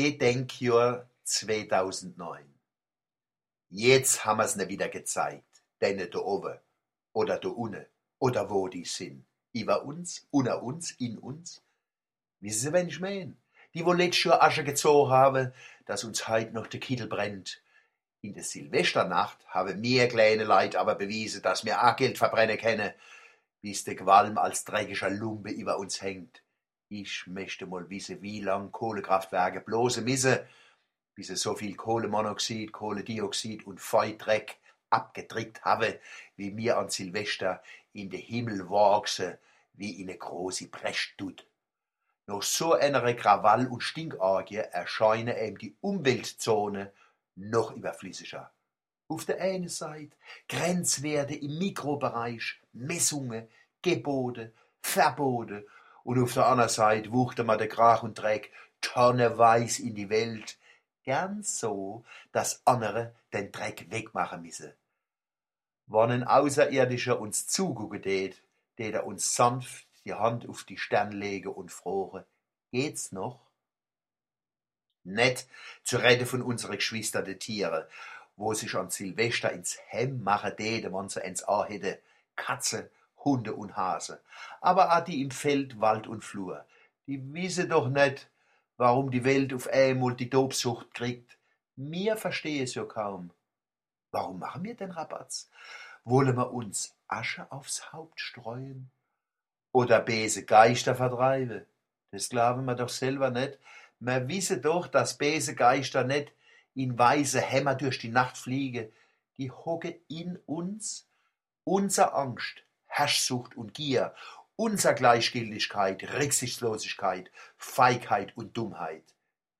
Gedenkjahr 2009. Jetzt haben wir's ne wieder gezeigt. Denen da oben oder da unten oder wo die sind. Über uns, unter uns, in uns. Wissen Sie, wen ich mein? Die, wo letztes Jahr Asche gezogen haben, dass uns heut noch der Kittel brennt. In der Silvesternacht haben mir kleine Leid aber bewiesen, dass wir auch Geld verbrennen können, bis der Qualm als dreckiger Lumpe über uns hängt. Ich möchte mal wissen, wie lang Kohlekraftwerke bloße müssen, bis sie so viel Kohlemonoxid, Kohlendioxid und Feudreck abgedrückt habe, wie mir an Silvester in den Himmel wachsen, wie in eine große Brechtut. Nach so einer Krawall- und Stinkorgie erscheinen ihm die Umweltzone noch überflüssiger. Auf der einen Seite Grenzwerte im Mikrobereich, Messungen, Gebote, Verbote und auf der anderen Seite wuchte man der Krach und Dreck tonnenweis in die Welt, gern so, dass andere den Dreck wegmachen müssen. Wann ein Außerirdischer uns zugucken tät, tät er uns sanft die Hand auf die Stirn legen und fragen, geht's noch? Nicht zur Rede von unsere Geschwister de Tiere, wo sich an Silvester ins Hemm machen täte, wann sie eins auch hätte, Katze, Hunde und Hase. Aber auch die im Feld, Wald und Flur, die wissen doch nicht, warum die Welt auf einmal die Tobsucht kriegt. Mir verstehe es ja kaum. Warum machen wir den Rabatz? Wollen wir uns Asche aufs Haupt streuen? Oder böse Geister vertreiben? Das glauben wir doch selber nicht. Wir wissen doch, dass böse Geister nicht in weiße Hämmer durch die Nacht fliegen. Die hocke in uns. Unser Angst, Herrschsucht und Gier, unser Gleichgültigkeit, Rücksichtslosigkeit, Feigheit und Dummheit.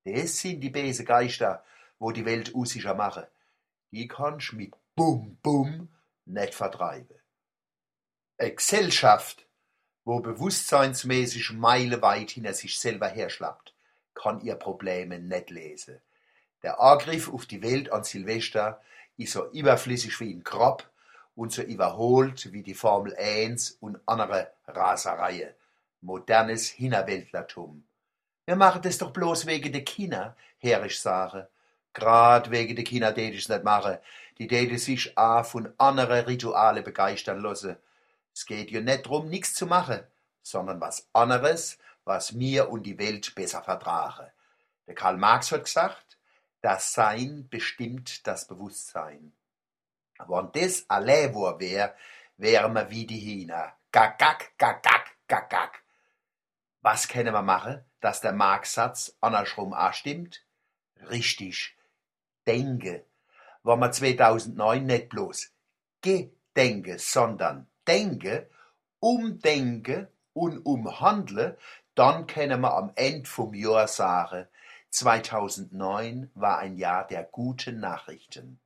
Das sind die böse Geister, wo die Welt unsicher machen. Die kannst mit Bum Bum nicht vertreiben. Eine Gesellschaft, wo bewusstseinsmäßig meilenweit hinter sich selber herschlappt, kann ihr Probleme nicht lesen. Der Angriff auf die Welt an Silvester ist so überflüssig wie ein Grab und so überholt wie die Formel 1 und andere Rasereien. Modernes Hinnerwäldlertum. Wir machen das doch bloß wegen der Kinder, herrisch sage. Grad wegen der Kinder tät ich's nicht machen. Die täte sich auch von andere Rituale begeistern lassen. Es geht ja nicht drum, nichts zu machen, sondern was anderes, was mir und die Welt besser vertragen. Der Karl Marx hat gesagt, das Sein bestimmt das Bewusstsein. Wenn das allein war wär, wären wir wie die Hühner. Gagag, gagag, gagag. Was können wir machen, dass der Marx-Satz andersrum auch stimmt? Richtig. Denke. Wenn wir 2009 nicht bloß gedenke, sondern denke, umdenke und umhandle, dann können wir am Ende vom Jahr sagen, 2009 war ein Jahr der guten Nachrichten.